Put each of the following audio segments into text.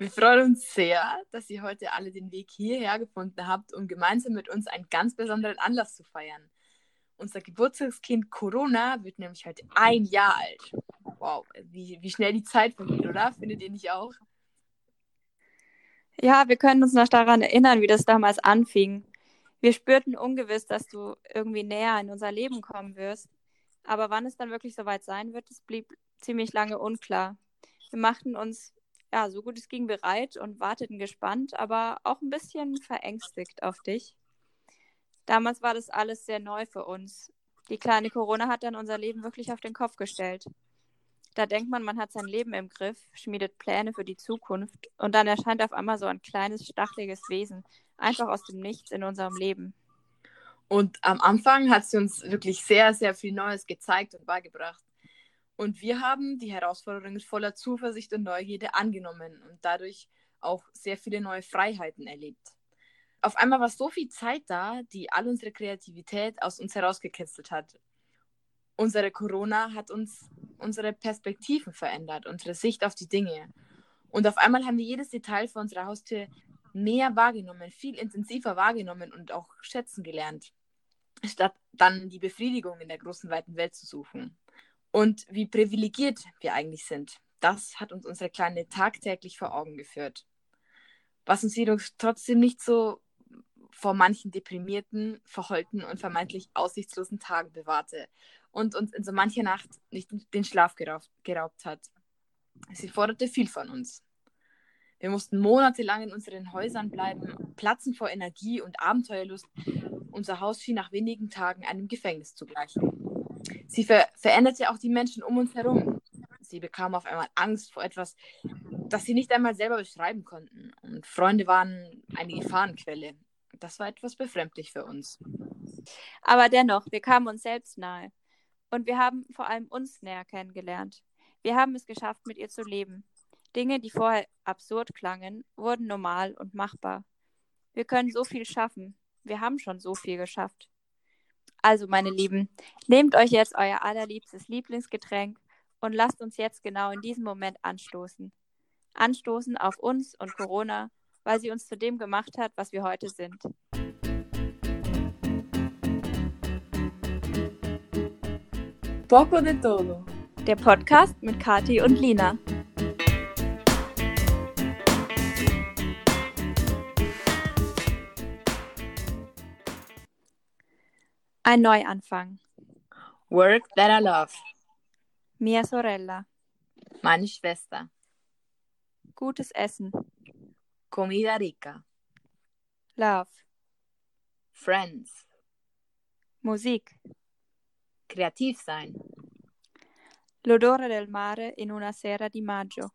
Wir freuen uns sehr, dass ihr heute alle den Weg hierher gefunden habt, um gemeinsam mit uns einen ganz besonderen Anlass zu feiern. Unser Geburtstagskind Corona wird nämlich heute ein Jahr alt. Wow, wie, wie schnell die Zeit vergeht, oder? Findet ihr nicht auch? Ja, wir können uns noch daran erinnern, wie das damals anfing. Wir spürten ungewiss, dass du irgendwie näher in unser Leben kommen wirst. Aber wann es dann wirklich soweit sein wird, das blieb ziemlich lange unklar. Wir machten uns ja, so gut es ging bereit und warteten gespannt, aber auch ein bisschen verängstigt auf dich. Damals war das alles sehr neu für uns. Die kleine Corona hat dann unser Leben wirklich auf den Kopf gestellt. Da denkt man, man hat sein Leben im Griff, schmiedet Pläne für die Zukunft und dann erscheint auf einmal so ein kleines, stacheliges Wesen, einfach aus dem Nichts in unserem Leben. Und am Anfang hat sie uns wirklich sehr, sehr viel Neues gezeigt und beigebracht. Und wir haben die Herausforderungen voller Zuversicht und Neugierde angenommen und dadurch auch sehr viele neue Freiheiten erlebt. Auf einmal war so viel Zeit da, die all unsere Kreativität aus uns herausgekitzelt hat. Unsere Corona hat uns unsere Perspektiven verändert, unsere Sicht auf die Dinge. Und auf einmal haben wir jedes Detail vor unserer Haustür mehr wahrgenommen, viel intensiver wahrgenommen und auch schätzen gelernt, statt dann die Befriedigung in der großen, weiten Welt zu suchen. Und wie privilegiert wir eigentlich sind, das hat uns unsere Kleine tagtäglich vor Augen geführt. Was uns jedoch trotzdem nicht so vor manchen deprimierten, verheulten und vermeintlich aussichtslosen Tagen bewahrte und uns in so mancher Nacht nicht den Schlaf geraubt, geraubt hat. Sie forderte viel von uns. Wir mussten monatelang in unseren Häusern bleiben, platzen vor Energie und Abenteuerlust. Unser Haus schien nach wenigen Tagen einem Gefängnis zu gleichen. Sie ver veränderte auch die Menschen um uns herum. Sie bekamen auf einmal Angst vor etwas, das sie nicht einmal selber beschreiben konnten. Und Freunde waren eine Gefahrenquelle. Das war etwas befremdlich für uns. Aber dennoch, wir kamen uns selbst nahe. Und wir haben vor allem uns näher kennengelernt. Wir haben es geschafft, mit ihr zu leben. Dinge, die vorher absurd klangen, wurden normal und machbar. Wir können so viel schaffen. Wir haben schon so viel geschafft. Also, meine Lieben, nehmt euch jetzt euer allerliebstes Lieblingsgetränk und lasst uns jetzt genau in diesem Moment anstoßen. Anstoßen auf uns und Corona, weil sie uns zu dem gemacht hat, was wir heute sind. Poco de todo. Der Podcast mit Kati und Lina. Ein Neuanfang. Work that I love. Mia sorella. Meine Schwester. Gutes Essen. Comida rica. Love. Friends. Musik. Kreativ sein. L'odore del mare in una sera di maggio.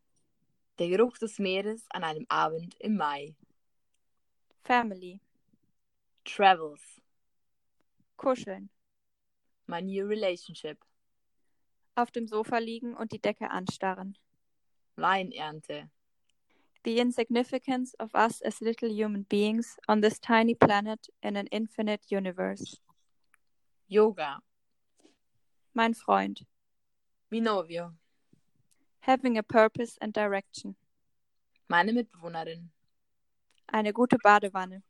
Der Geruch des Meeres an einem Abend im Mai. Family. Travels. Kuscheln. My new relationship. Auf dem Sofa liegen und die Decke anstarren. Weinernte. The insignificance of us as little human beings on this tiny planet in an infinite universe. Yoga. Mein Freund. Mi novio. Having a purpose and direction. Meine Mitbewohnerin. Eine gute Badewanne.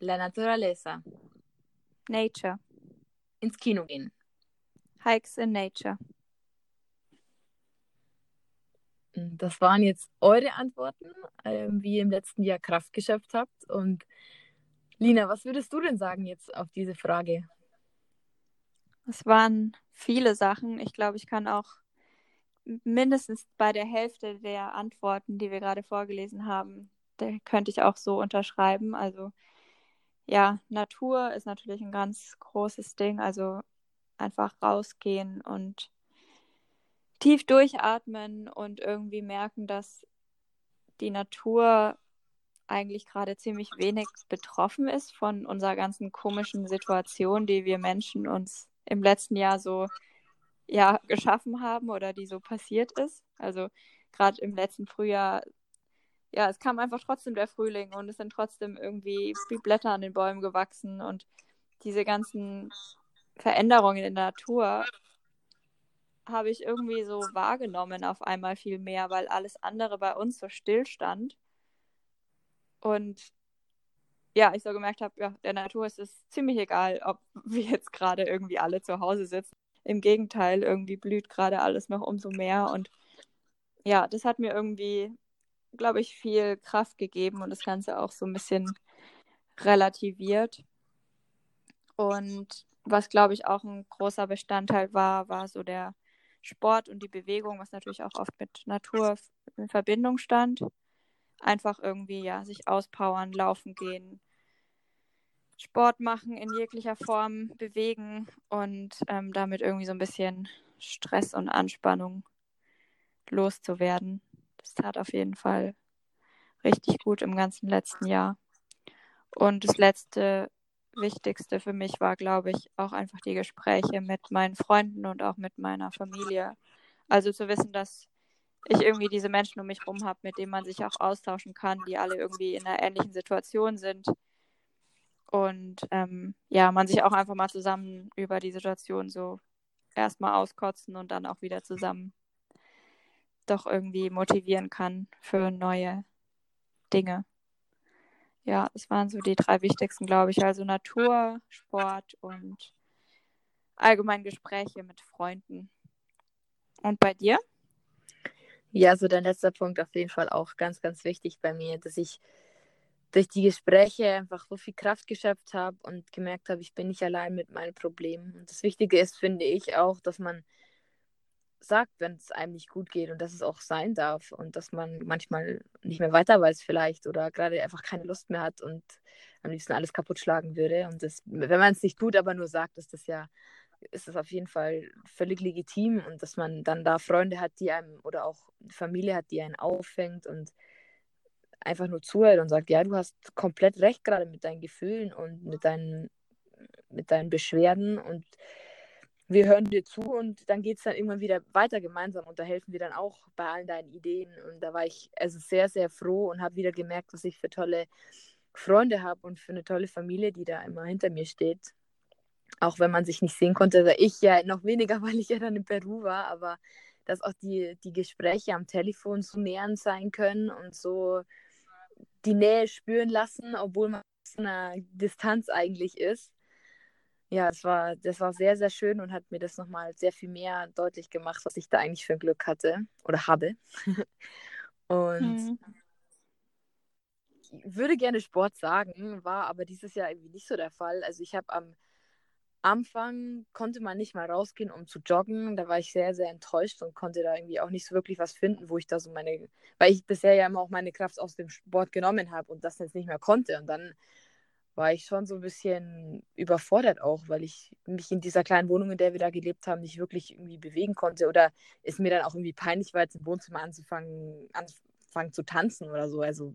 La naturaleza. Nature. Ins Kino gehen. Hikes in Nature. Das waren jetzt eure Antworten, äh, wie ihr im letzten Jahr Kraft geschöpft habt. Und Lina, was würdest du denn sagen jetzt auf diese Frage? Es waren viele Sachen. Ich glaube, ich kann auch mindestens bei der Hälfte der Antworten, die wir gerade vorgelesen haben, da könnte ich auch so unterschreiben. Also ja, Natur ist natürlich ein ganz großes Ding. Also einfach rausgehen und tief durchatmen und irgendwie merken, dass die Natur eigentlich gerade ziemlich wenig betroffen ist von unserer ganzen komischen Situation, die wir Menschen uns im letzten Jahr so ja geschaffen haben oder die so passiert ist. Also gerade im letzten Frühjahr ja, es kam einfach trotzdem der Frühling und es sind trotzdem irgendwie die Blätter an den Bäumen gewachsen und diese ganzen Veränderungen in der Natur habe ich irgendwie so wahrgenommen auf einmal viel mehr, weil alles andere bei uns so still stand. Und ja, ich so gemerkt habe, ja, der Natur ist es ziemlich egal, ob wir jetzt gerade irgendwie alle zu Hause sitzen. Im Gegenteil, irgendwie blüht gerade alles noch umso mehr. Und ja, das hat mir irgendwie, glaube ich, viel Kraft gegeben und das Ganze auch so ein bisschen relativiert. Und was, glaube ich, auch ein großer Bestandteil war, war so der Sport und die Bewegung, was natürlich auch oft mit Natur in Verbindung stand. Einfach irgendwie, ja, sich auspowern, laufen gehen, Sport machen in jeglicher Form, bewegen und ähm, damit irgendwie so ein bisschen Stress und Anspannung loszuwerden. Das tat auf jeden Fall richtig gut im ganzen letzten Jahr. Und das letzte Wichtigste für mich war, glaube ich, auch einfach die Gespräche mit meinen Freunden und auch mit meiner Familie. Also zu wissen, dass ich irgendwie diese Menschen um mich herum habe, mit denen man sich auch austauschen kann, die alle irgendwie in einer ähnlichen Situation sind. Und ähm, ja, man sich auch einfach mal zusammen über die Situation so erstmal auskotzen und dann auch wieder zusammen doch irgendwie motivieren kann für neue Dinge ja, das waren so die drei wichtigsten, glaube ich. Also Natur, Sport und allgemein Gespräche mit Freunden. Und bei dir? Ja, so dein letzter Punkt auf jeden Fall auch ganz, ganz wichtig bei mir, dass ich durch die Gespräche einfach so viel Kraft geschöpft habe und gemerkt habe, ich bin nicht allein mit meinen Problemen. Und das Wichtige ist, finde ich auch, dass man sagt, wenn es einem nicht gut geht und dass es auch sein darf und dass man manchmal nicht mehr weiter weiß vielleicht oder gerade einfach keine Lust mehr hat und am liebsten alles kaputt schlagen würde. Und das, wenn man es nicht tut, aber nur sagt, ist das ja, ist das auf jeden Fall völlig legitim und dass man dann da Freunde hat, die einem oder auch Familie hat, die einen auffängt und einfach nur zuhört und sagt, ja, du hast komplett recht gerade mit deinen Gefühlen und mit deinen, mit deinen Beschwerden und wir hören dir zu und dann geht es dann irgendwann wieder weiter gemeinsam und da helfen wir dann auch bei allen deinen Ideen. Und da war ich also sehr, sehr froh und habe wieder gemerkt, was ich für tolle Freunde habe und für eine tolle Familie, die da immer hinter mir steht. Auch wenn man sich nicht sehen konnte, oder ich ja noch weniger, weil ich ja dann in Peru war, aber dass auch die, die Gespräche am Telefon so nähernd sein können und so die Nähe spüren lassen, obwohl man aus einer Distanz eigentlich ist ja, das war, das war sehr, sehr schön und hat mir das nochmal sehr viel mehr deutlich gemacht, was ich da eigentlich für ein Glück hatte oder habe. und mhm. ich würde gerne Sport sagen, war aber dieses Jahr irgendwie nicht so der Fall. Also ich habe am Anfang konnte man nicht mal rausgehen, um zu joggen. Da war ich sehr, sehr enttäuscht und konnte da irgendwie auch nicht so wirklich was finden, wo ich da so meine, weil ich bisher ja immer auch meine Kraft aus dem Sport genommen habe und das jetzt nicht mehr konnte. Und dann war ich schon so ein bisschen überfordert auch, weil ich mich in dieser kleinen Wohnung, in der wir da gelebt haben, nicht wirklich irgendwie bewegen konnte oder es mir dann auch irgendwie peinlich war, jetzt im Wohnzimmer anzufangen, anfangen zu tanzen oder so. Also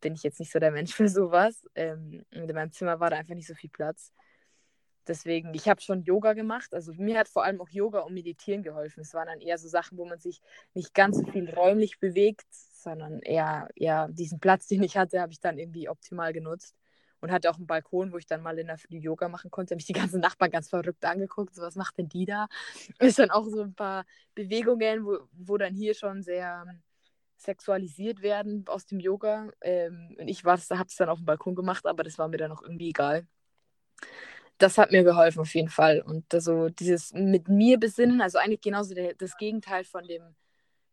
bin ich jetzt nicht so der Mensch für sowas. Ähm, in meinem Zimmer war da einfach nicht so viel Platz. Deswegen, ich habe schon Yoga gemacht. Also mir hat vor allem auch Yoga und Meditieren geholfen. Es waren dann eher so Sachen, wo man sich nicht ganz so viel räumlich bewegt, sondern eher, eher diesen Platz, den ich hatte, habe ich dann irgendwie optimal genutzt und hatte auch einen Balkon, wo ich dann mal in der Früh Yoga machen konnte. Habe ich die ganzen Nachbarn ganz verrückt angeguckt, so was macht denn die da? Ist dann auch so ein paar Bewegungen, wo, wo dann hier schon sehr ähm, sexualisiert werden aus dem Yoga. Ähm, und ich habe es dann auf dem Balkon gemacht, aber das war mir dann auch irgendwie egal. Das hat mir geholfen auf jeden Fall. Und also dieses mit mir besinnen, also eigentlich genauso der, das Gegenteil von dem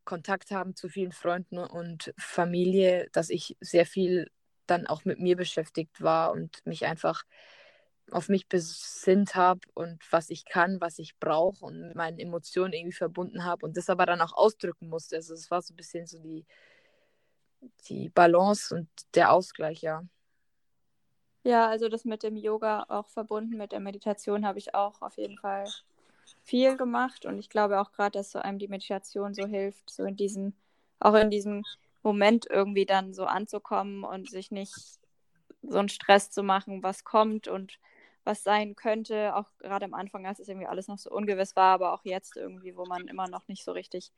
Kontakt haben zu vielen Freunden und Familie, dass ich sehr viel dann auch mit mir beschäftigt war und mich einfach auf mich besinnt habe und was ich kann, was ich brauche und mit meinen Emotionen irgendwie verbunden habe und das aber dann auch ausdrücken musste. Also es war so ein bisschen so die, die Balance und der Ausgleich, ja. Ja, also das mit dem Yoga auch verbunden mit der Meditation habe ich auch auf jeden Fall viel gemacht und ich glaube auch gerade, dass so einem die Meditation so hilft, so in diesem, auch in diesem Moment irgendwie dann so anzukommen und sich nicht so einen Stress zu machen, was kommt und was sein könnte. Auch gerade am Anfang, als es irgendwie alles noch so ungewiss war, aber auch jetzt irgendwie, wo man immer noch nicht so richtig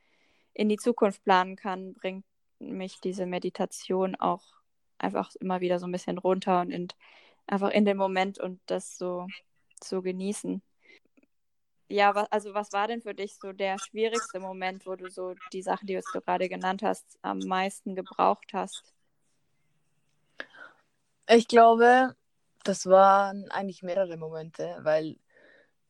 in die Zukunft planen kann, bringt mich diese Meditation auch einfach immer wieder so ein bisschen runter und in, einfach in den Moment und das so zu genießen. Ja, was, also was war denn für dich so der schwierigste Moment, wo du so die Sachen, die du gerade genannt hast, am meisten gebraucht hast? Ich glaube, das waren eigentlich mehrere Momente, weil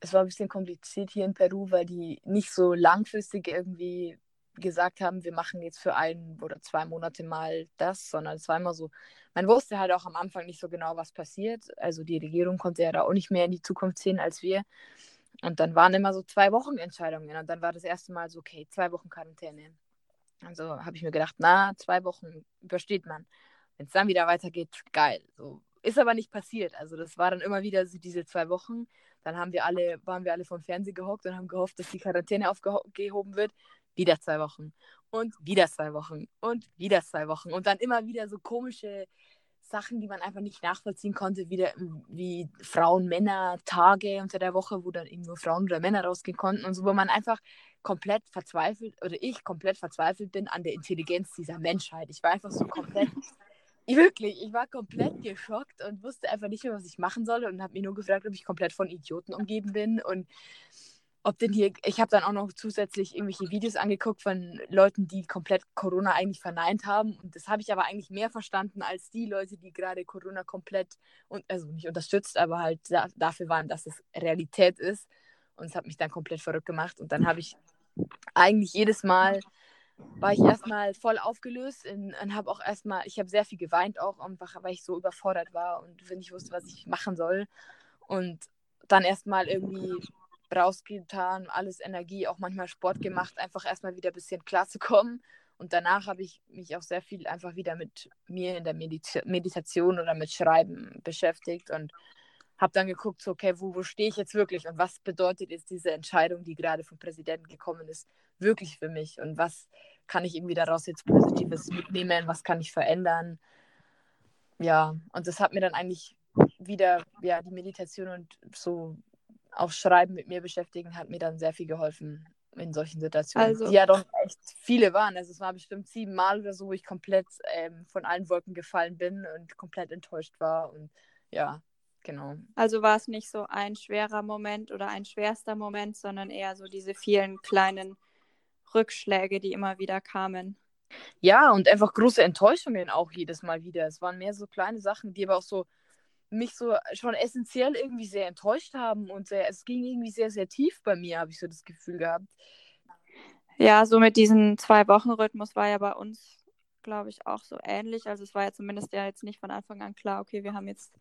es war ein bisschen kompliziert hier in Peru, weil die nicht so langfristig irgendwie gesagt haben, wir machen jetzt für ein oder zwei Monate mal das, sondern es war immer so, man wusste halt auch am Anfang nicht so genau, was passiert. Also die Regierung konnte ja da auch nicht mehr in die Zukunft sehen als wir. Und dann waren immer so zwei Wochen Entscheidungen. Und dann war das erste Mal so, okay, zwei Wochen Quarantäne. Also habe ich mir gedacht, na, zwei Wochen übersteht man. Wenn es dann wieder weitergeht, geil. So, ist aber nicht passiert. Also das war dann immer wieder so diese zwei Wochen. Dann haben wir alle, waren wir alle vom Fernsehen gehockt und haben gehofft, dass die Quarantäne aufgehoben wird. Wieder zwei Wochen. Und wieder zwei Wochen. Und wieder zwei Wochen. Und dann immer wieder so komische Sachen, die man einfach nicht nachvollziehen konnte, wieder wie Frauen-Männer-Tage unter der Woche, wo dann eben nur Frauen oder Männer rausgehen konnten und so, wo man einfach komplett verzweifelt oder ich komplett verzweifelt bin an der Intelligenz dieser Menschheit. Ich war einfach so komplett Wirklich, ich war komplett geschockt und wusste einfach nicht mehr, was ich machen soll und habe mich nur gefragt, ob ich komplett von Idioten umgeben bin und ob denn hier, ich habe dann auch noch zusätzlich irgendwelche Videos angeguckt von Leuten, die komplett Corona eigentlich verneint haben. Und das habe ich aber eigentlich mehr verstanden als die Leute, die gerade Corona komplett und also nicht unterstützt, aber halt da, dafür waren, dass es Realität ist. Und es hat mich dann komplett verrückt gemacht. Und dann habe ich eigentlich jedes Mal war ich erstmal voll aufgelöst und, und habe auch erstmal, ich habe sehr viel geweint auch, weil ich so überfordert war und nicht wusste, was ich machen soll. Und dann erstmal irgendwie rausgetan, alles Energie, auch manchmal Sport gemacht, einfach erstmal wieder ein bisschen klarzukommen. Und danach habe ich mich auch sehr viel einfach wieder mit mir in der Medita Meditation oder mit Schreiben beschäftigt und habe dann geguckt, so, okay, wo, wo stehe ich jetzt wirklich und was bedeutet jetzt diese Entscheidung, die gerade vom Präsidenten gekommen ist, wirklich für mich und was kann ich irgendwie daraus jetzt Positives mitnehmen, was kann ich verändern. Ja, und das hat mir dann eigentlich wieder, ja, die Meditation und so auch Schreiben mit mir beschäftigen, hat mir dann sehr viel geholfen in solchen Situationen. Also, die ja doch echt viele waren. Also es war bestimmt sieben Mal oder so, wo ich komplett ähm, von allen Wolken gefallen bin und komplett enttäuscht war. Und ja, Genau. Also war es nicht so ein schwerer Moment oder ein schwerster Moment, sondern eher so diese vielen kleinen Rückschläge, die immer wieder kamen. Ja, und einfach große Enttäuschungen auch jedes Mal wieder. Es waren mehr so kleine Sachen, die aber auch so mich so schon essentiell irgendwie sehr enttäuscht haben und sehr, es ging irgendwie sehr, sehr tief bei mir, habe ich so das Gefühl gehabt. Ja, so mit diesem Zwei-Wochen-Rhythmus war ja bei uns, glaube ich, auch so ähnlich. Also es war ja zumindest ja jetzt nicht von Anfang an klar, okay, wir haben jetzt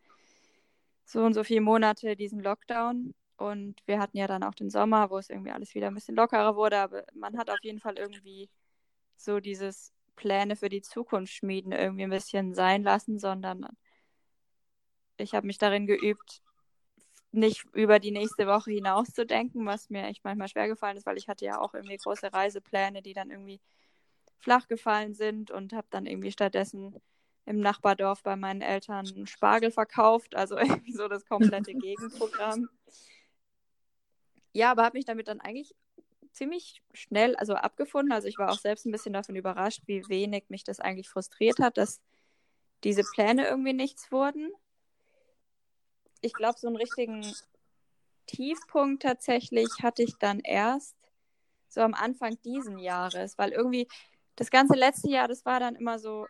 so und so viele Monate diesen Lockdown. Und wir hatten ja dann auch den Sommer, wo es irgendwie alles wieder ein bisschen lockerer wurde. Aber man hat auf jeden Fall irgendwie so dieses Pläne für die Zukunft schmieden irgendwie ein bisschen sein lassen, sondern ich habe mich darin geübt, nicht über die nächste Woche hinaus zu denken, was mir echt manchmal schwer gefallen ist, weil ich hatte ja auch irgendwie große Reisepläne, die dann irgendwie flach gefallen sind und habe dann irgendwie stattdessen im Nachbardorf bei meinen Eltern Spargel verkauft, also irgendwie so das komplette Gegenprogramm. Ja, aber habe mich damit dann eigentlich ziemlich schnell also abgefunden. Also ich war auch selbst ein bisschen davon überrascht, wie wenig mich das eigentlich frustriert hat, dass diese Pläne irgendwie nichts wurden. Ich glaube, so einen richtigen Tiefpunkt tatsächlich hatte ich dann erst so am Anfang diesen Jahres, weil irgendwie das ganze letzte Jahr, das war dann immer so,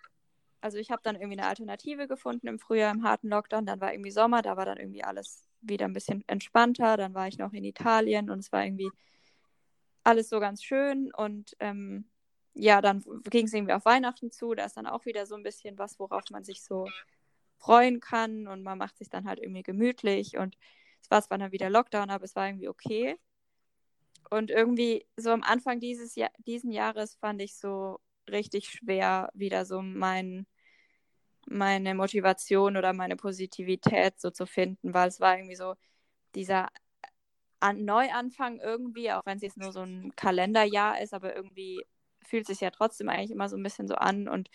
also ich habe dann irgendwie eine Alternative gefunden im Frühjahr im harten Lockdown. Dann war irgendwie Sommer, da war dann irgendwie alles wieder ein bisschen entspannter. Dann war ich noch in Italien und es war irgendwie alles so ganz schön. Und ähm, ja, dann ging es irgendwie auf Weihnachten zu. Da ist dann auch wieder so ein bisschen was, worauf man sich so freuen kann. Und man macht sich dann halt irgendwie gemütlich. Und es war zwar dann wieder Lockdown, aber es war irgendwie okay. Und irgendwie so am Anfang dieses Jahr, diesen Jahres fand ich so richtig schwer, wieder so mein meine Motivation oder meine Positivität so zu finden, weil es war irgendwie so dieser An Neuanfang irgendwie, auch wenn es jetzt nur so ein Kalenderjahr ist, aber irgendwie fühlt es sich ja trotzdem eigentlich immer so ein bisschen so an und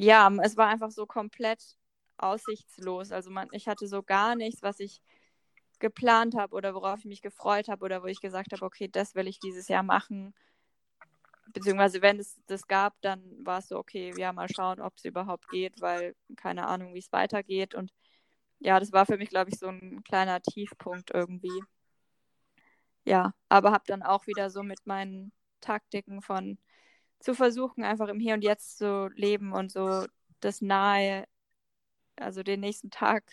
ja, es war einfach so komplett aussichtslos. Also man, ich hatte so gar nichts, was ich geplant habe oder worauf ich mich gefreut habe oder wo ich gesagt habe, okay, das will ich dieses Jahr machen beziehungsweise wenn es das gab, dann war es so, okay, ja, mal schauen, ob es überhaupt geht, weil keine Ahnung, wie es weitergeht. Und ja, das war für mich, glaube ich, so ein kleiner Tiefpunkt irgendwie. ja, aber habe dann auch wieder so mit meinen Taktiken von zu versuchen, einfach im Hier und Jetzt zu leben und so das nahe, also den nächsten Tag,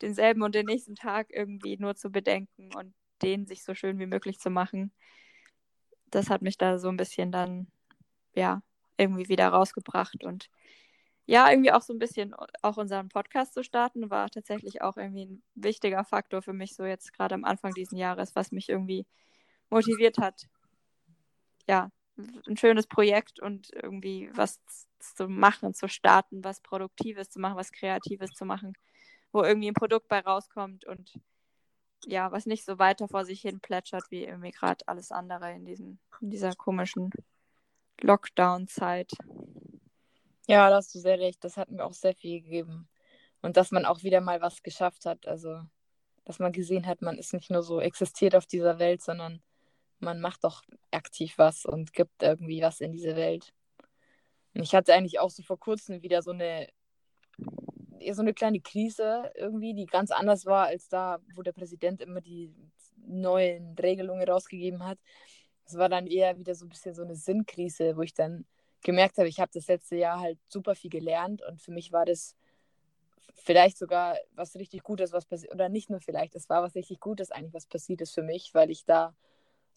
denselben und den nächsten Tag irgendwie nur zu bedenken und den sich so schön wie möglich zu machen. Das hat mich da so ein bisschen dann, ja, irgendwie wieder rausgebracht und ja, irgendwie auch so ein bisschen auch unseren Podcast zu starten, war tatsächlich auch irgendwie ein wichtiger Faktor für mich, so jetzt gerade am Anfang dieses Jahres, was mich irgendwie motiviert hat. Ja, ein schönes Projekt und irgendwie was zu machen, zu starten, was Produktives zu machen, was Kreatives zu machen, wo irgendwie ein Produkt bei rauskommt und ja, was nicht so weiter vor sich hin plätschert wie irgendwie gerade alles andere in, diesem, in dieser komischen Lockdown-Zeit. Ja, da hast du sehr recht. Das hat mir auch sehr viel gegeben. Und dass man auch wieder mal was geschafft hat. Also, dass man gesehen hat, man ist nicht nur so existiert auf dieser Welt, sondern man macht doch aktiv was und gibt irgendwie was in diese Welt. Und ich hatte eigentlich auch so vor kurzem wieder so eine, so eine kleine Krise irgendwie, die ganz anders war als da, wo der Präsident immer die neuen Regelungen rausgegeben hat. Es war dann eher wieder so ein bisschen so eine Sinnkrise, wo ich dann gemerkt habe, ich habe das letzte Jahr halt super viel gelernt und für mich war das vielleicht sogar was richtig Gutes, was passiert, oder nicht nur vielleicht, es war was richtig Gutes eigentlich, was passiert ist für mich, weil ich da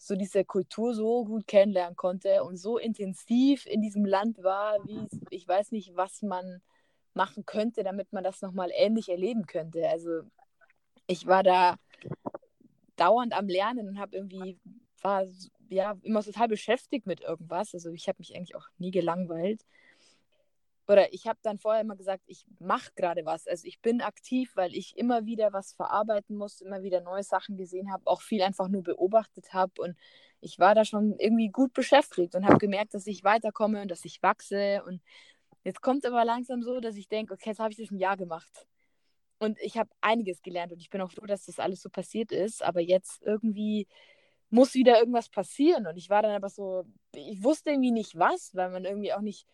so diese Kultur so gut kennenlernen konnte und so intensiv in diesem Land war, wie ich weiß nicht, was man machen könnte, damit man das nochmal ähnlich erleben könnte. Also ich war da dauernd am Lernen und habe irgendwie, war ja immer total beschäftigt mit irgendwas. Also ich habe mich eigentlich auch nie gelangweilt oder ich habe dann vorher immer gesagt, ich mache gerade was. Also ich bin aktiv, weil ich immer wieder was verarbeiten muss, immer wieder neue Sachen gesehen habe, auch viel einfach nur beobachtet habe. Und ich war da schon irgendwie gut beschäftigt und habe gemerkt, dass ich weiterkomme und dass ich wachse. Und jetzt kommt aber langsam so, dass ich denke, okay, jetzt habe ich das ein Jahr gemacht. Und ich habe einiges gelernt und ich bin auch froh, dass das alles so passiert ist, aber jetzt irgendwie muss wieder irgendwas passieren. Und ich war dann aber so, ich wusste irgendwie nicht was, weil man irgendwie auch nicht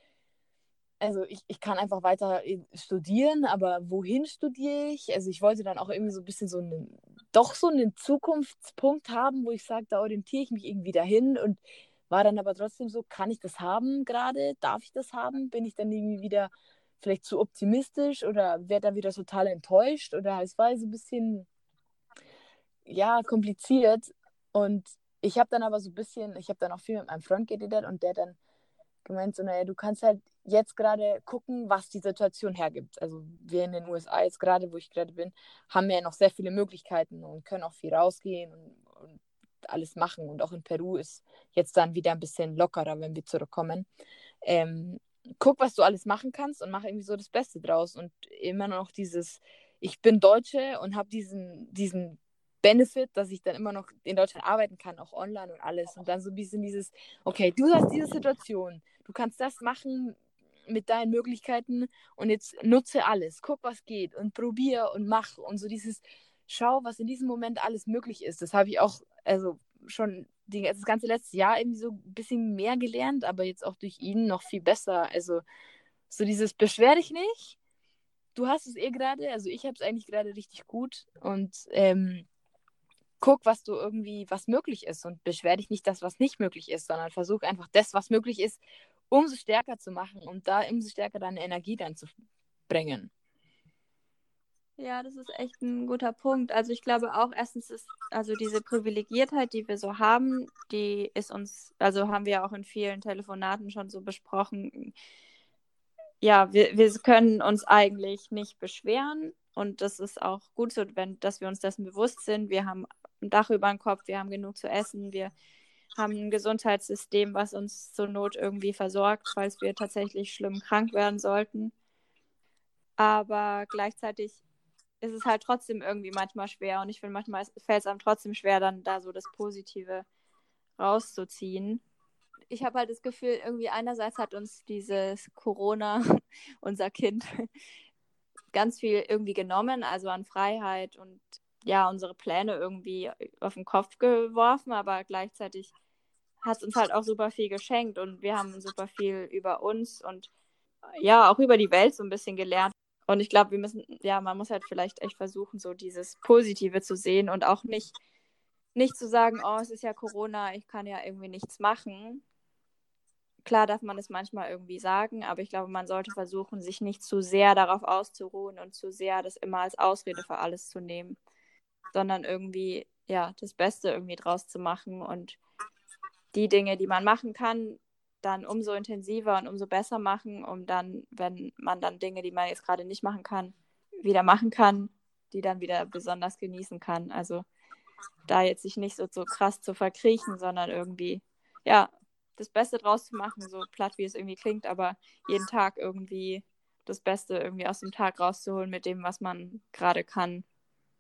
also ich, ich kann einfach weiter studieren, aber wohin studiere ich? Also ich wollte dann auch irgendwie so ein bisschen so einen, doch so einen Zukunftspunkt haben, wo ich sage, da orientiere ich mich irgendwie dahin und war dann aber trotzdem so, kann ich das haben gerade? Darf ich das haben? Bin ich dann irgendwie wieder vielleicht zu optimistisch oder werde dann wieder total enttäuscht? Oder es war so ein bisschen, ja, kompliziert. Und ich habe dann aber so ein bisschen, ich habe dann auch viel mit meinem Freund geredet und der dann gemeint, so, naja, du kannst halt jetzt gerade gucken, was die Situation hergibt. Also wir in den USA jetzt gerade, wo ich gerade bin, haben ja noch sehr viele Möglichkeiten und können auch viel rausgehen und, und alles machen. Und auch in Peru ist jetzt dann wieder ein bisschen lockerer, wenn wir zurückkommen. Ähm, guck, was du alles machen kannst und mach irgendwie so das Beste draus. Und immer noch dieses, ich bin Deutsche und habe diesen, diesen Benefit, dass ich dann immer noch in Deutschland arbeiten kann, auch online und alles. Und dann so ein bisschen dieses, okay, du hast diese Situation, du kannst das machen mit deinen Möglichkeiten und jetzt nutze alles, guck, was geht und probier und mach und so dieses, schau, was in diesem Moment alles möglich ist. Das habe ich auch, also schon die, das ganze letzte Jahr irgendwie so ein bisschen mehr gelernt, aber jetzt auch durch ihn noch viel besser. Also so dieses, beschwer dich nicht. Du hast es eh gerade, also ich habe es eigentlich gerade richtig gut und ähm, guck, was du irgendwie, was möglich ist und beschwer dich nicht das, was nicht möglich ist, sondern versuch einfach das, was möglich ist, umso stärker zu machen und da umso stärker deine Energie dann zu bringen. Ja, das ist echt ein guter Punkt. Also ich glaube auch, erstens ist also diese Privilegiertheit, die wir so haben, die ist uns, also haben wir auch in vielen Telefonaten schon so besprochen. Ja, wir, wir können uns eigentlich nicht beschweren und das ist auch gut so, wenn, dass wir uns dessen bewusst sind. Wir haben ein Dach über dem Kopf, wir haben genug zu essen, wir haben ein Gesundheitssystem, was uns zur Not irgendwie versorgt, falls wir tatsächlich schlimm krank werden sollten. Aber gleichzeitig ist es halt trotzdem irgendwie manchmal schwer und ich finde, manchmal fällt es einem trotzdem schwer, dann da so das Positive rauszuziehen. Ich habe halt das Gefühl, irgendwie einerseits hat uns dieses Corona, unser Kind, ganz viel irgendwie genommen, also an Freiheit und ja, unsere Pläne irgendwie auf den Kopf geworfen, aber gleichzeitig hat es uns halt auch super viel geschenkt und wir haben super viel über uns und ja, auch über die Welt so ein bisschen gelernt. Und ich glaube, wir müssen, ja, man muss halt vielleicht echt versuchen, so dieses Positive zu sehen und auch nicht, nicht zu sagen, oh, es ist ja Corona, ich kann ja irgendwie nichts machen. Klar darf man es manchmal irgendwie sagen, aber ich glaube, man sollte versuchen, sich nicht zu sehr darauf auszuruhen und zu sehr das immer als Ausrede für alles zu nehmen, sondern irgendwie, ja, das Beste irgendwie draus zu machen und die Dinge, die man machen kann, dann umso intensiver und umso besser machen, um dann, wenn man dann Dinge, die man jetzt gerade nicht machen kann, wieder machen kann, die dann wieder besonders genießen kann. Also da jetzt sich nicht so, so krass zu verkriechen, sondern irgendwie, ja, das Beste draus zu machen, so platt wie es irgendwie klingt, aber jeden Tag irgendwie das Beste irgendwie aus dem Tag rauszuholen mit dem, was man gerade kann.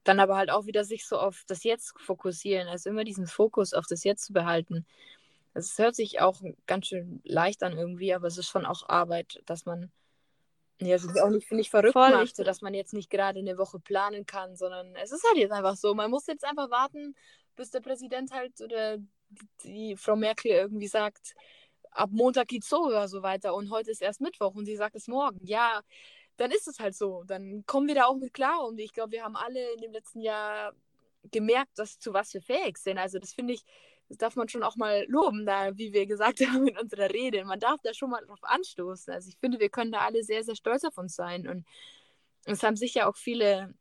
Dann aber halt auch wieder sich so auf das Jetzt fokussieren, also immer diesen Fokus auf das Jetzt zu behalten. Es hört sich auch ganz schön leicht an irgendwie, aber es ist schon auch Arbeit, dass man ja, sich auch nicht, ich, verrückt Voll, macht, so dass man jetzt nicht gerade eine Woche planen kann, sondern es ist halt jetzt einfach so. Man muss jetzt einfach warten, bis der Präsident halt oder die Frau Merkel irgendwie sagt, ab Montag geht's so oder so weiter und heute ist erst Mittwoch und sie sagt es morgen. Ja, dann ist es halt so. Dann kommen wir da auch mit klar und ich glaube, wir haben alle in dem letzten Jahr gemerkt, dass zu was wir fähig sind. Also das finde ich, das darf man schon auch mal loben, da, wie wir gesagt haben in unserer Rede. Man darf da schon mal drauf anstoßen. Also ich finde, wir können da alle sehr, sehr stolz auf uns sein. Und es haben sicher auch viele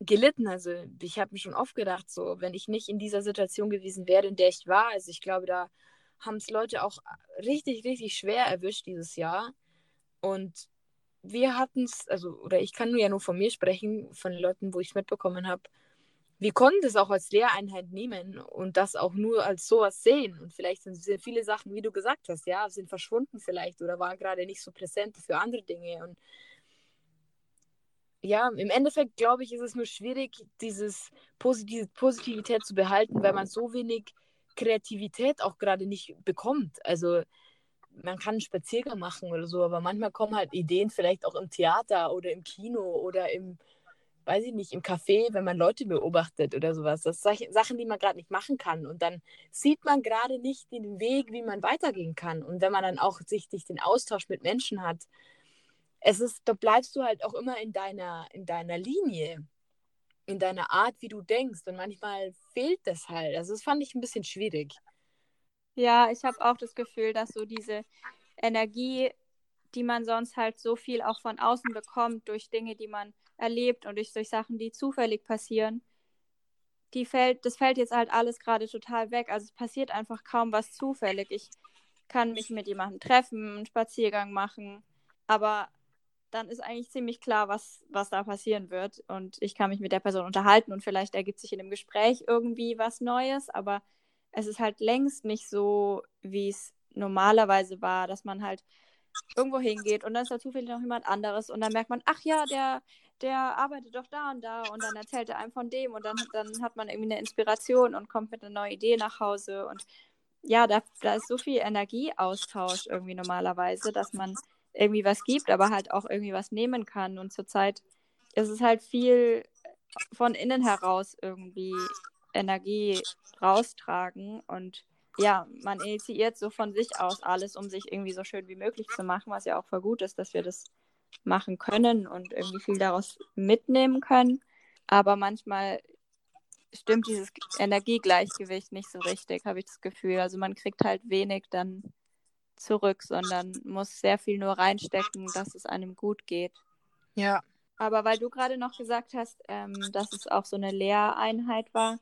gelitten. Also ich habe mir schon oft gedacht, so, wenn ich nicht in dieser Situation gewesen wäre, in der ich war, also ich glaube, da haben es Leute auch richtig, richtig schwer erwischt dieses Jahr. Und wir hatten es, also, oder ich kann nur ja nur von mir sprechen, von den Leuten, wo ich es mitbekommen habe, wir konnten das auch als Lehreinheit nehmen und das auch nur als sowas sehen. Und vielleicht sind viele Sachen, wie du gesagt hast, ja, sind verschwunden vielleicht oder waren gerade nicht so präsent für andere Dinge. Und ja, im Endeffekt glaube ich, ist es nur schwierig, dieses Positiv Positivität zu behalten, weil man so wenig Kreativität auch gerade nicht bekommt. Also man kann einen Spaziergang machen oder so, aber manchmal kommen halt Ideen vielleicht auch im Theater oder im Kino oder im weiß ich nicht, im Café, wenn man Leute beobachtet oder sowas. Das sind Sachen, die man gerade nicht machen kann. Und dann sieht man gerade nicht den Weg, wie man weitergehen kann. Und wenn man dann auch sich den Austausch mit Menschen hat, es ist, da bleibst du halt auch immer in deiner, in deiner Linie, in deiner Art, wie du denkst. Und manchmal fehlt das halt. Also das fand ich ein bisschen schwierig. Ja, ich habe auch das Gefühl, dass so diese Energie, die man sonst halt so viel auch von außen bekommt, durch Dinge, die man erlebt und durch, durch Sachen, die zufällig passieren, die fällt, das fällt jetzt halt alles gerade total weg. Also es passiert einfach kaum was zufällig. Ich kann mich mit jemandem treffen, einen Spaziergang machen, aber dann ist eigentlich ziemlich klar, was, was da passieren wird. Und ich kann mich mit der Person unterhalten und vielleicht ergibt sich in dem Gespräch irgendwie was Neues, aber es ist halt längst nicht so, wie es normalerweise war, dass man halt irgendwo hingeht und dann ist da zufällig noch jemand anderes und dann merkt man, ach ja, der, der arbeitet doch da und da und dann erzählt er einem von dem und dann, dann hat man irgendwie eine Inspiration und kommt mit einer neuen Idee nach Hause und ja, da, da ist so viel Energieaustausch irgendwie normalerweise, dass man irgendwie was gibt, aber halt auch irgendwie was nehmen kann und zurzeit ist es halt viel von innen heraus irgendwie Energie raustragen und ja, man initiiert so von sich aus alles, um sich irgendwie so schön wie möglich zu machen, was ja auch voll gut ist, dass wir das machen können und irgendwie viel daraus mitnehmen können. Aber manchmal stimmt dieses Energiegleichgewicht nicht so richtig, habe ich das Gefühl. Also man kriegt halt wenig dann zurück, sondern muss sehr viel nur reinstecken, dass es einem gut geht. Ja. Aber weil du gerade noch gesagt hast, ähm, dass es auch so eine Lehreinheit war,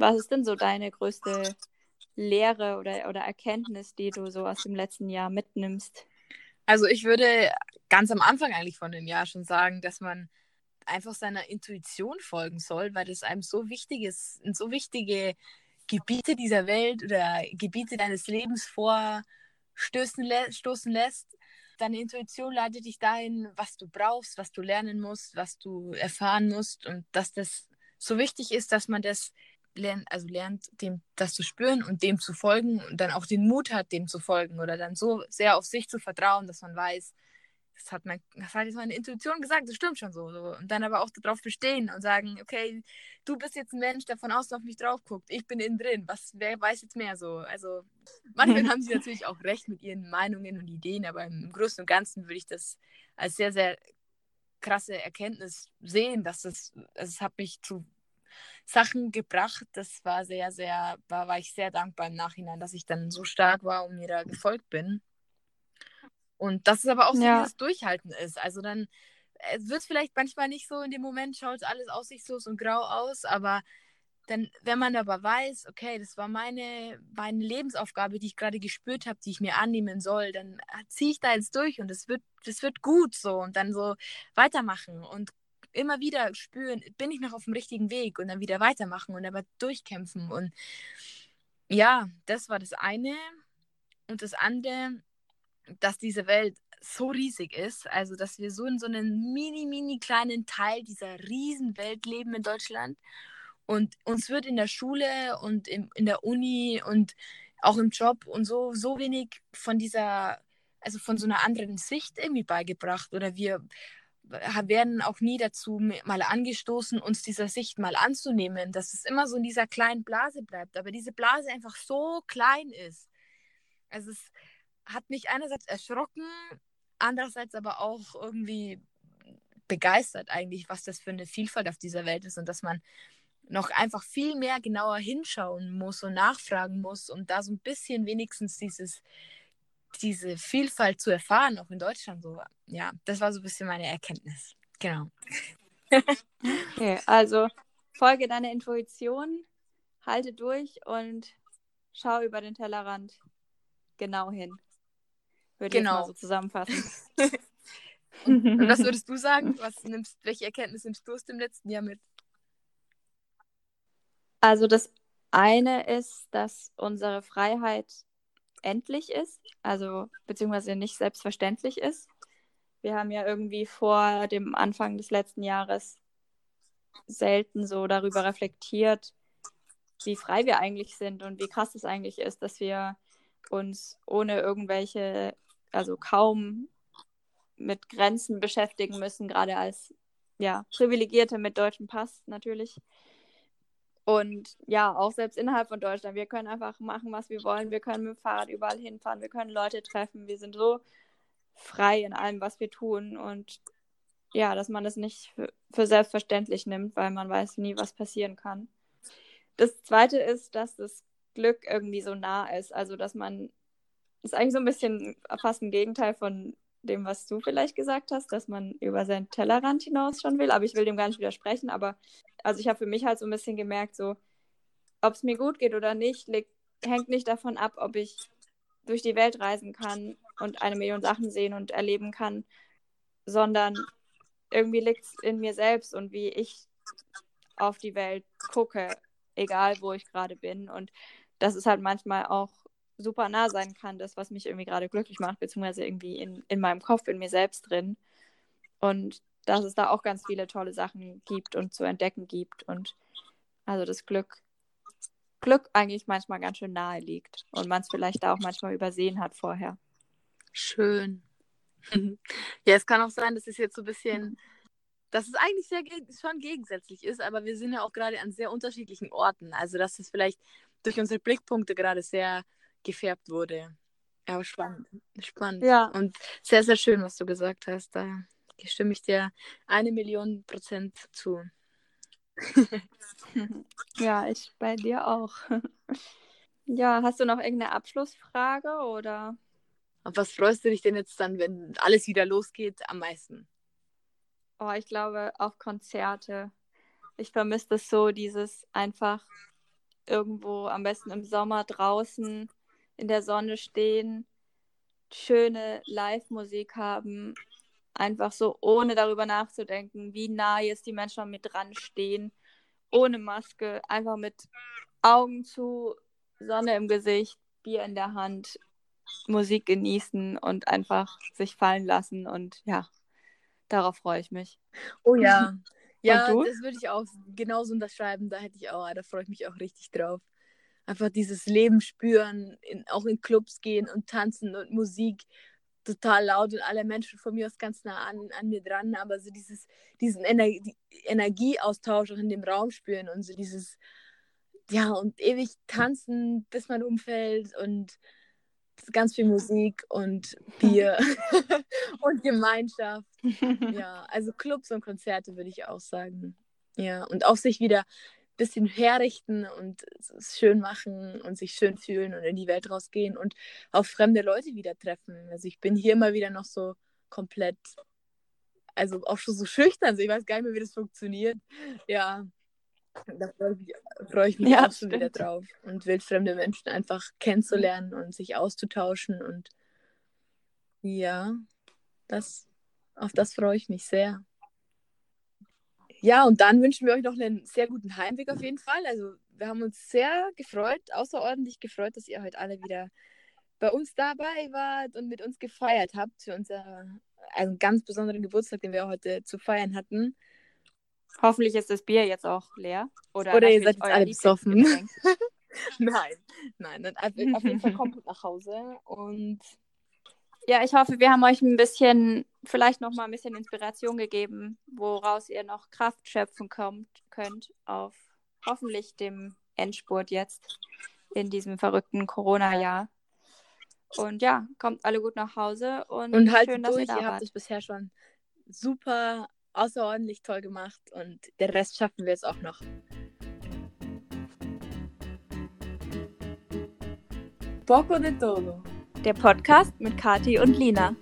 was ist denn so deine größte Lehre oder, oder Erkenntnis, die du so aus dem letzten Jahr mitnimmst? Also ich würde ganz am Anfang eigentlich von dem Jahr schon sagen, dass man einfach seiner Intuition folgen soll, weil das einem so wichtig ist, in so wichtige Gebiete dieser Welt oder Gebiete deines Lebens vorstoßen lä stoßen lässt. Deine Intuition leitet dich dahin, was du brauchst, was du lernen musst, was du erfahren musst und dass das so wichtig ist, dass man das lernt, also lernt, dem das zu spüren und dem zu folgen und dann auch den Mut hat, dem zu folgen oder dann so sehr auf sich zu vertrauen, dass man weiß, das hat, mein, das hat jetzt meine Intuition gesagt, das stimmt schon so, so. Und dann aber auch darauf bestehen und sagen, okay, du bist jetzt ein Mensch, der von außen auf mich drauf guckt, ich bin innen drin, was, wer weiß jetzt mehr so. Also manchmal haben sie natürlich auch recht mit ihren Meinungen und Ideen, aber im Großen und Ganzen würde ich das als sehr, sehr krasse Erkenntnis sehen, dass das, also es hat mich zu Sachen gebracht. Das war sehr, sehr, war, war ich sehr dankbar im Nachhinein, dass ich dann so stark war und mir da gefolgt bin. Und dass es aber auch so ja. dieses Durchhalten ist. Also dann es wird vielleicht manchmal nicht so in dem Moment, schaut alles aussichtslos und grau aus, aber dann, wenn man aber weiß, okay, das war meine, meine Lebensaufgabe, die ich gerade gespürt habe, die ich mir annehmen soll, dann ziehe ich da jetzt durch und es wird, das wird gut so und dann so weitermachen und immer wieder spüren, bin ich noch auf dem richtigen Weg und dann wieder weitermachen und aber durchkämpfen. Und ja, das war das eine. Und das andere, dass diese Welt so riesig ist, also dass wir so in so einem mini, mini kleinen Teil dieser Riesenwelt leben in Deutschland. Und uns wird in der Schule und im, in der Uni und auch im Job und so, so wenig von dieser, also von so einer anderen Sicht irgendwie beigebracht. Oder wir werden auch nie dazu mal angestoßen, uns dieser Sicht mal anzunehmen, dass es immer so in dieser kleinen Blase bleibt, aber diese Blase einfach so klein ist. Also es hat mich einerseits erschrocken, andererseits aber auch irgendwie begeistert eigentlich, was das für eine Vielfalt auf dieser Welt ist und dass man noch einfach viel mehr genauer hinschauen muss und nachfragen muss, um da so ein bisschen wenigstens dieses diese Vielfalt zu erfahren, auch in Deutschland so. Ja, das war so ein bisschen meine Erkenntnis. Genau. okay, also folge deiner Intuition, halte durch und schau über den Tellerrand genau hin. Würde genau. ich mal so zusammenfassen. und was würdest du sagen? Was nimmst, welche Erkenntnisse nimmst du aus dem letzten Jahr mit? Also das eine ist, dass unsere Freiheit endlich ist, also beziehungsweise nicht selbstverständlich ist. Wir haben ja irgendwie vor dem Anfang des letzten Jahres selten so darüber reflektiert, wie frei wir eigentlich sind und wie krass es eigentlich ist, dass wir uns ohne irgendwelche, also kaum mit Grenzen beschäftigen müssen, gerade als ja, Privilegierte mit deutschem Pass natürlich. Und ja, auch selbst innerhalb von Deutschland, wir können einfach machen, was wir wollen. Wir können mit dem Fahrrad überall hinfahren, wir können Leute treffen. Wir sind so frei in allem, was wir tun. Und ja, dass man das nicht für, selbstverständlich nimmt, weil man weiß nie, was passieren kann. Das Zweite ist, dass das Glück irgendwie so nah ist. Also, dass man, das ist eigentlich so ein bisschen fast ein Gegenteil von dem, was du vielleicht gesagt hast, dass man über seinen Tellerrand hinaus schon will. Aber ich will dem gar nicht widersprechen. Aber also ich habe für mich halt so ein bisschen gemerkt, so, ob es mir gut geht oder nicht, liegt, hängt nicht davon ab, ob ich durch die Welt reisen kann und eine Million Sachen sehen und erleben kann, sondern irgendwie liegt es in mir selbst und wie ich auf die Welt gucke, egal wo ich gerade bin. Und dass es halt manchmal auch super nah sein kann, das, was mich irgendwie gerade glücklich macht, beziehungsweise irgendwie in, in meinem Kopf, in mir selbst drin. Und dass es da auch ganz viele tolle Sachen gibt und zu entdecken gibt. Und also das Glück, Glück eigentlich manchmal ganz schön nahe liegt und man es vielleicht auch manchmal übersehen hat vorher. Schön. ja, es kann auch sein, dass es jetzt so ein bisschen, dass es eigentlich sehr schon gegensätzlich ist, aber wir sind ja auch gerade an sehr unterschiedlichen Orten. Also, dass es vielleicht durch unsere Blickpunkte gerade sehr gefärbt wurde. Ja, spannend. Spannend. Ja. Und sehr, sehr schön, was du gesagt hast. Da stimme ich dir eine Million Prozent zu. ja, ich bei dir auch. ja, hast du noch irgendeine Abschlussfrage oder? Auf was freust du dich denn jetzt dann, wenn alles wieder losgeht, am meisten? Oh, ich glaube auf Konzerte. Ich vermisse das so, dieses einfach irgendwo am besten im Sommer draußen in der Sonne stehen, schöne Live-Musik haben, einfach so ohne darüber nachzudenken, wie nah jetzt die Menschen an mir dran stehen, ohne Maske, einfach mit Augen zu, Sonne im Gesicht, Bier in der Hand, Musik genießen und einfach sich fallen lassen und ja, darauf freue ich mich. Oh ja. Ja, das würde ich auch genauso unterschreiben. Da hätte ich auch, da freue ich mich auch richtig drauf einfach dieses Leben spüren, in, auch in Clubs gehen und tanzen und Musik total laut und alle Menschen von mir aus ganz nah an, an mir dran, aber so dieses, diesen Ener die Energieaustausch auch in dem Raum spüren und so dieses, ja, und ewig tanzen, bis man umfällt und ganz viel Musik und Bier und Gemeinschaft. Ja, also Clubs und Konzerte würde ich auch sagen. Ja, und auch sich wieder bisschen herrichten und es schön machen und sich schön fühlen und in die Welt rausgehen und auch fremde Leute wieder treffen. Also ich bin hier immer wieder noch so komplett, also auch schon so schüchtern, also ich weiß gar nicht mehr, wie das funktioniert. Ja, da freue ich mich, freu ich mich ja, auch schon wieder drauf und wildfremde Menschen einfach kennenzulernen und sich auszutauschen und ja, das, auf das freue ich mich sehr. Ja, und dann wünschen wir euch noch einen sehr guten Heimweg auf jeden Fall. Also wir haben uns sehr gefreut, außerordentlich gefreut, dass ihr heute alle wieder bei uns dabei wart und mit uns gefeiert habt für unser einen ganz besonderen Geburtstag, den wir heute zu feiern hatten. Hoffentlich ist das Bier jetzt auch leer. Oder, Oder ihr seid jetzt alle besoffen. nein, nein. Auf jeden Fall kommt nach Hause und ja, ich hoffe, wir haben euch ein bisschen, vielleicht noch mal ein bisschen Inspiration gegeben, woraus ihr noch Kraft schöpfen kommt, könnt auf hoffentlich dem Endspurt jetzt in diesem verrückten Corona-Jahr. Und ja, kommt alle gut nach Hause und, und halt schön, dass durch. ihr, da ihr habt es bisher schon super außerordentlich toll gemacht und der Rest schaffen wir jetzt auch noch. Poco de todo. Der Podcast mit Kati und Lina.